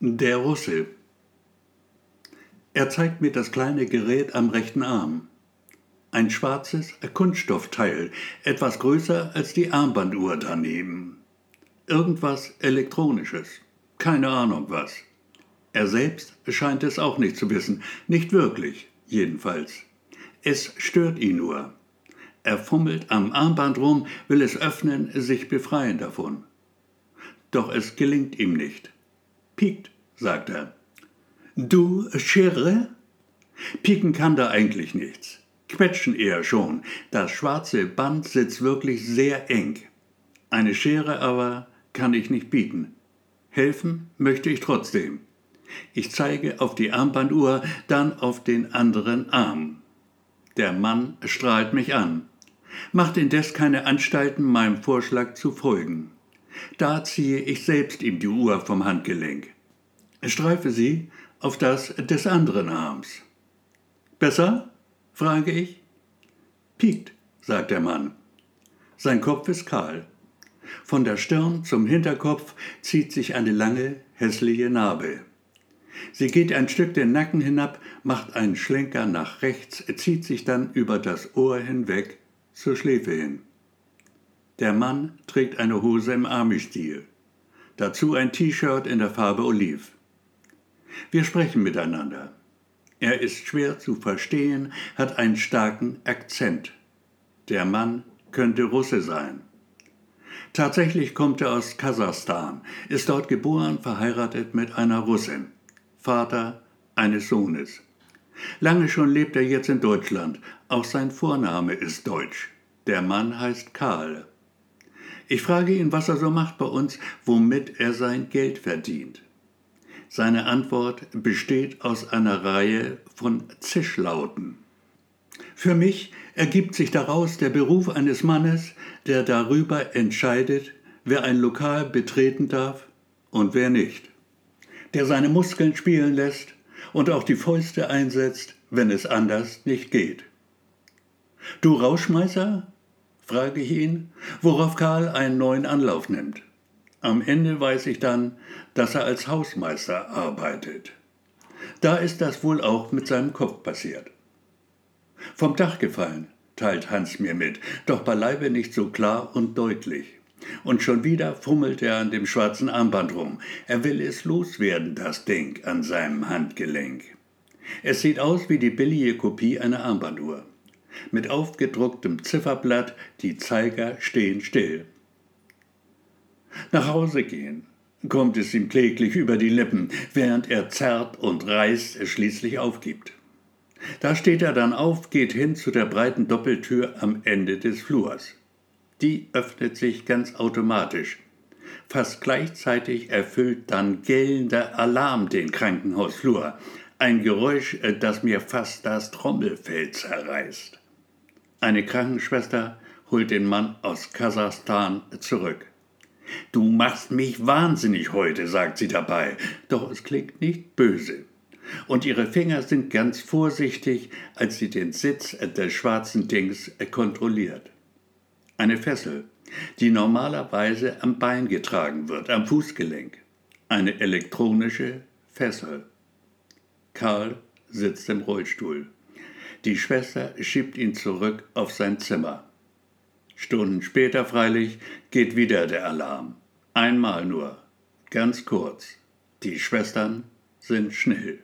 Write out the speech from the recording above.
Der Russe. Er zeigt mir das kleine Gerät am rechten Arm. Ein schwarzes Kunststoffteil, etwas größer als die Armbanduhr daneben. Irgendwas Elektronisches. Keine Ahnung was. Er selbst scheint es auch nicht zu wissen. Nicht wirklich, jedenfalls. Es stört ihn nur. Er fummelt am Armband rum, will es öffnen, sich befreien davon. Doch es gelingt ihm nicht. Piekt, sagt er. Du, Schere? Pieken kann da eigentlich nichts. Quetschen eher schon. Das schwarze Band sitzt wirklich sehr eng. Eine Schere aber kann ich nicht bieten. Helfen möchte ich trotzdem. Ich zeige auf die Armbanduhr, dann auf den anderen Arm. Der Mann strahlt mich an macht indes keine Anstalten, meinem Vorschlag zu folgen. Da ziehe ich selbst ihm die Uhr vom Handgelenk. Streife sie auf das des anderen Arms. Besser? frage ich. Piekt, sagt der Mann. Sein Kopf ist kahl. Von der Stirn zum Hinterkopf zieht sich eine lange, hässliche Narbe. Sie geht ein Stück den Nacken hinab, macht einen Schlenker nach rechts, zieht sich dann über das Ohr hinweg zur Schläfe hin. Der Mann trägt eine Hose im Army-Stil, dazu ein T-Shirt in der Farbe Oliv. Wir sprechen miteinander. Er ist schwer zu verstehen, hat einen starken Akzent. Der Mann könnte Russe sein. Tatsächlich kommt er aus Kasachstan, ist dort geboren, verheiratet mit einer Russin, Vater eines Sohnes. Lange schon lebt er jetzt in Deutschland. Auch sein Vorname ist deutsch. Der Mann heißt Karl. Ich frage ihn, was er so macht bei uns, womit er sein Geld verdient. Seine Antwort besteht aus einer Reihe von Zischlauten. Für mich ergibt sich daraus der Beruf eines Mannes, der darüber entscheidet, wer ein Lokal betreten darf und wer nicht, der seine Muskeln spielen lässt und auch die Fäuste einsetzt, wenn es anders nicht geht. Du Rauschmeißer? Frage ich ihn, worauf Karl einen neuen Anlauf nimmt. Am Ende weiß ich dann, dass er als Hausmeister arbeitet. Da ist das wohl auch mit seinem Kopf passiert. Vom Dach gefallen, teilt Hans mir mit, doch beileibe nicht so klar und deutlich. Und schon wieder fummelt er an dem schwarzen Armband rum. Er will es loswerden, das Ding an seinem Handgelenk. Es sieht aus wie die billige Kopie einer Armbanduhr. Mit aufgedrucktem Zifferblatt, die Zeiger stehen still. Nach Hause gehen, kommt es ihm kläglich über die Lippen, während er zerrt und reißt, es schließlich aufgibt. Da steht er dann auf, geht hin zu der breiten Doppeltür am Ende des Flurs. Die öffnet sich ganz automatisch. Fast gleichzeitig erfüllt dann gellender Alarm den Krankenhausflur. Ein Geräusch, äh, das mir fast das Trommelfell zerreißt. Eine Krankenschwester holt den Mann aus Kasachstan zurück. Du machst mich wahnsinnig heute, sagt sie dabei, doch es klingt nicht böse. Und ihre Finger sind ganz vorsichtig, als sie den Sitz des schwarzen Dings kontrolliert. Eine Fessel, die normalerweise am Bein getragen wird, am Fußgelenk. Eine elektronische Fessel. Karl sitzt im Rollstuhl. Die Schwester schiebt ihn zurück auf sein Zimmer. Stunden später freilich geht wieder der Alarm. Einmal nur, ganz kurz. Die Schwestern sind schnell.